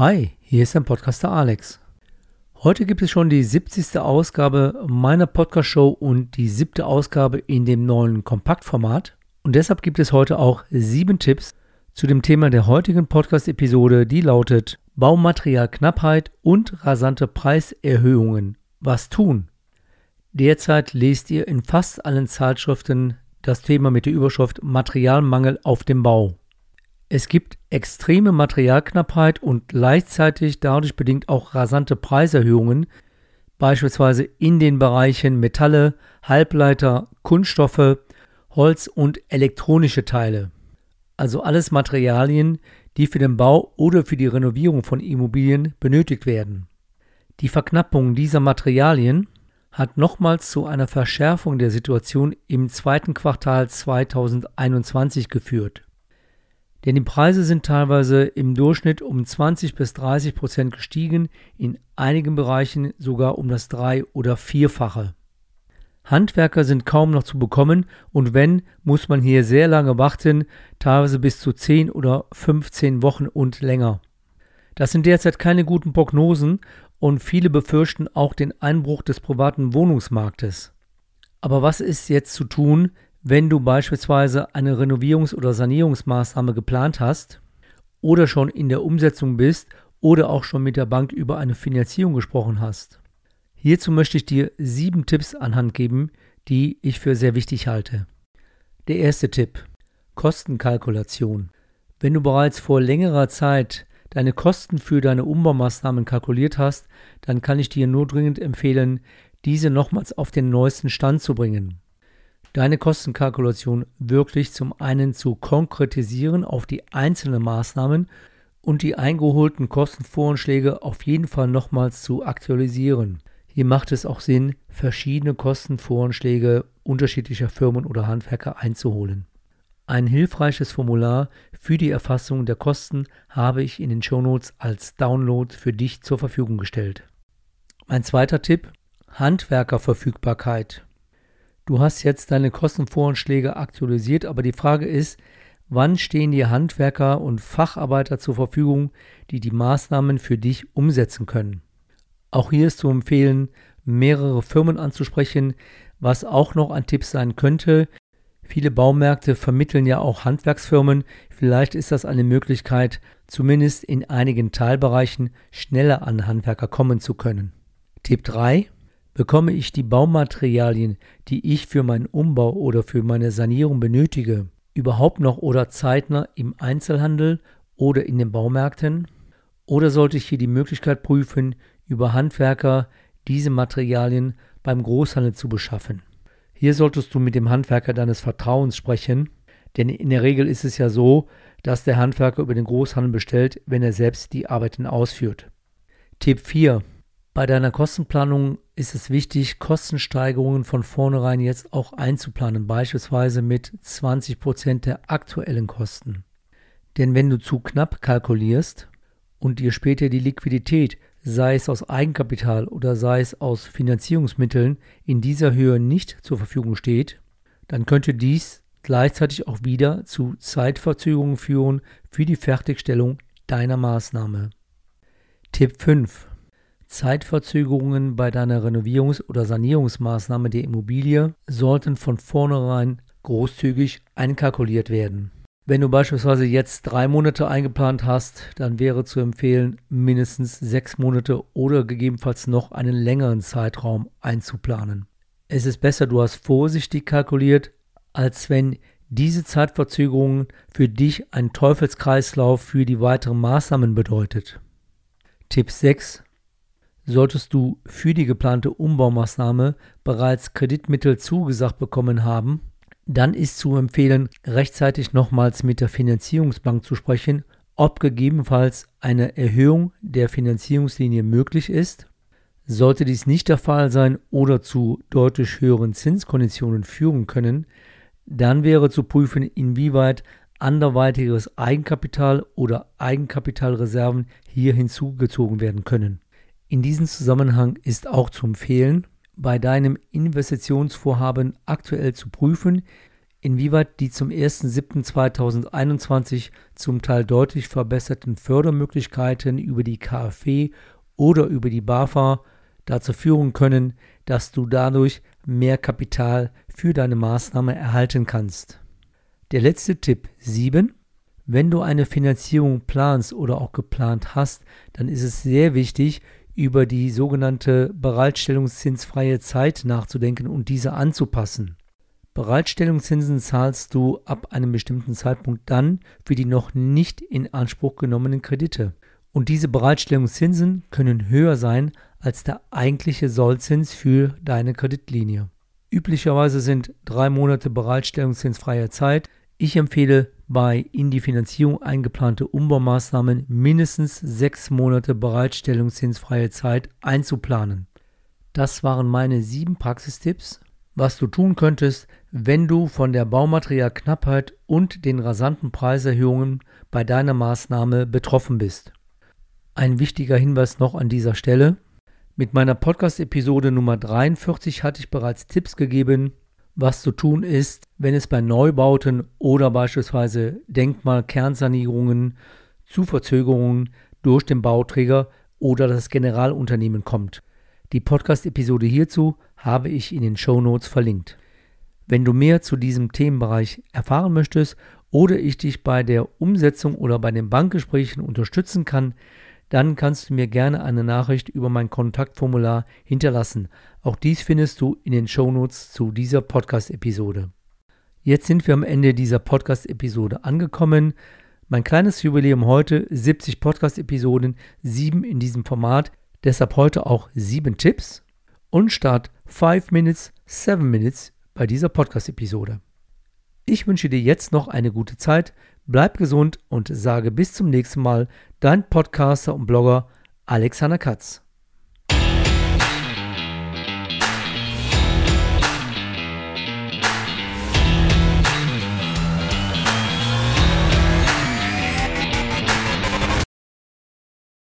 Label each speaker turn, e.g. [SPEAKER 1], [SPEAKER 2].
[SPEAKER 1] Hi, hier ist dein Podcaster Alex. Heute gibt es schon die 70. Ausgabe meiner Podcast-Show und die siebte Ausgabe in dem neuen Kompaktformat. Und deshalb gibt es heute auch sieben Tipps zu dem Thema der heutigen Podcast-Episode, die lautet Baumaterialknappheit und rasante Preiserhöhungen. Was tun? Derzeit lest ihr in fast allen Zeitschriften das Thema mit der Überschrift Materialmangel auf dem Bau. Es gibt extreme Materialknappheit und gleichzeitig dadurch bedingt auch rasante Preiserhöhungen, beispielsweise in den Bereichen Metalle, Halbleiter, Kunststoffe, Holz und elektronische Teile. Also alles Materialien, die für den Bau oder für die Renovierung von Immobilien benötigt werden. Die Verknappung dieser Materialien hat nochmals zu einer Verschärfung der Situation im zweiten Quartal 2021 geführt. Denn die Preise sind teilweise im Durchschnitt um 20 bis 30 Prozent gestiegen, in einigen Bereichen sogar um das drei- oder vierfache. Handwerker sind kaum noch zu bekommen und wenn, muss man hier sehr lange warten, teilweise bis zu 10 oder 15 Wochen und länger. Das sind derzeit keine guten Prognosen und viele befürchten auch den Einbruch des privaten Wohnungsmarktes. Aber was ist jetzt zu tun, wenn du beispielsweise eine Renovierungs- oder Sanierungsmaßnahme geplant hast oder schon in der Umsetzung bist oder auch schon mit der Bank über eine Finanzierung gesprochen hast. Hierzu möchte ich dir sieben Tipps anhand geben, die ich für sehr wichtig halte. Der erste Tipp. Kostenkalkulation. Wenn du bereits vor längerer Zeit deine Kosten für deine Umbaumaßnahmen kalkuliert hast, dann kann ich dir nur dringend empfehlen, diese nochmals auf den neuesten Stand zu bringen deine Kostenkalkulation wirklich zum einen zu konkretisieren auf die einzelnen Maßnahmen und die eingeholten Kostenvoranschläge auf jeden Fall nochmals zu aktualisieren. Hier macht es auch Sinn, verschiedene Kostenvoranschläge unterschiedlicher Firmen oder Handwerker einzuholen. Ein hilfreiches Formular für die Erfassung der Kosten habe ich in den Shownotes als Download für dich zur Verfügung gestellt. Mein zweiter Tipp: Handwerkerverfügbarkeit. Du hast jetzt deine Kostenvoranschläge aktualisiert, aber die Frage ist, wann stehen dir Handwerker und Facharbeiter zur Verfügung, die die Maßnahmen für dich umsetzen können? Auch hier ist zu empfehlen, mehrere Firmen anzusprechen, was auch noch ein Tipp sein könnte. Viele Baumärkte vermitteln ja auch Handwerksfirmen. Vielleicht ist das eine Möglichkeit, zumindest in einigen Teilbereichen schneller an Handwerker kommen zu können. Tipp 3. Bekomme ich die Baumaterialien, die ich für meinen Umbau oder für meine Sanierung benötige, überhaupt noch oder zeitnah im Einzelhandel oder in den Baumärkten? Oder sollte ich hier die Möglichkeit prüfen, über Handwerker diese Materialien beim Großhandel zu beschaffen? Hier solltest du mit dem Handwerker deines Vertrauens sprechen, denn in der Regel ist es ja so, dass der Handwerker über den Großhandel bestellt, wenn er selbst die Arbeiten ausführt. Tipp 4. Bei deiner Kostenplanung ist es wichtig, Kostensteigerungen von vornherein jetzt auch einzuplanen, beispielsweise mit 20% der aktuellen Kosten. Denn wenn du zu knapp kalkulierst und dir später die Liquidität, sei es aus Eigenkapital oder sei es aus Finanzierungsmitteln, in dieser Höhe nicht zur Verfügung steht, dann könnte dies gleichzeitig auch wieder zu Zeitverzögerungen führen für die Fertigstellung deiner Maßnahme. Tipp 5. Zeitverzögerungen bei deiner Renovierungs- oder Sanierungsmaßnahme der Immobilie sollten von vornherein großzügig einkalkuliert werden. Wenn du beispielsweise jetzt drei Monate eingeplant hast, dann wäre zu empfehlen, mindestens sechs Monate oder gegebenenfalls noch einen längeren Zeitraum einzuplanen. Es ist besser, du hast vorsichtig kalkuliert, als wenn diese Zeitverzögerung für dich ein Teufelskreislauf für die weiteren Maßnahmen bedeutet. Tipp 6 solltest du für die geplante Umbaumaßnahme bereits Kreditmittel zugesagt bekommen haben, dann ist zu empfehlen, rechtzeitig nochmals mit der Finanzierungsbank zu sprechen, ob gegebenenfalls eine Erhöhung der Finanzierungslinie möglich ist. Sollte dies nicht der Fall sein oder zu deutlich höheren Zinskonditionen führen können, dann wäre zu prüfen, inwieweit anderweitiges Eigenkapital oder Eigenkapitalreserven hier hinzugezogen werden können. In diesem Zusammenhang ist auch zu empfehlen, bei deinem Investitionsvorhaben aktuell zu prüfen, inwieweit die zum 1.7.2021 zum Teil deutlich verbesserten Fördermöglichkeiten über die KfW oder über die BAFA dazu führen können, dass du dadurch mehr Kapital für deine Maßnahme erhalten kannst. Der letzte Tipp 7. Wenn du eine Finanzierung planst oder auch geplant hast, dann ist es sehr wichtig, über die sogenannte bereitstellungszinsfreie Zeit nachzudenken und diese anzupassen. Bereitstellungszinsen zahlst du ab einem bestimmten Zeitpunkt dann für die noch nicht in Anspruch genommenen Kredite. Und diese Bereitstellungszinsen können höher sein als der eigentliche Sollzins für deine Kreditlinie. Üblicherweise sind drei Monate bereitstellungszinsfreie Zeit. Ich empfehle bei in die Finanzierung eingeplante Umbaumaßnahmen mindestens sechs Monate bereitstellungszinsfreie Zeit einzuplanen. Das waren meine sieben Praxistipps, was du tun könntest, wenn du von der Baumaterialknappheit und den rasanten Preiserhöhungen bei deiner Maßnahme betroffen bist. Ein wichtiger Hinweis noch an dieser Stelle. Mit meiner Podcast-Episode Nummer 43 hatte ich bereits Tipps gegeben, was zu tun ist, wenn es bei Neubauten oder beispielsweise Denkmalkernsanierungen zu Verzögerungen durch den Bauträger oder das Generalunternehmen kommt. Die Podcast-Episode hierzu habe ich in den Show Notes verlinkt. Wenn du mehr zu diesem Themenbereich erfahren möchtest oder ich dich bei der Umsetzung oder bei den Bankgesprächen unterstützen kann, dann kannst du mir gerne eine Nachricht über mein Kontaktformular hinterlassen. Auch dies findest du in den Shownotes zu dieser Podcast-Episode. Jetzt sind wir am Ende dieser Podcast-Episode angekommen. Mein kleines Jubiläum heute, 70 Podcast-Episoden, 7 in diesem Format, deshalb heute auch 7 Tipps und Start 5 Minutes, 7 Minutes bei dieser Podcast-Episode. Ich wünsche dir jetzt noch eine gute Zeit, bleib gesund und sage bis zum nächsten Mal, dein Podcaster und Blogger Alexander Katz.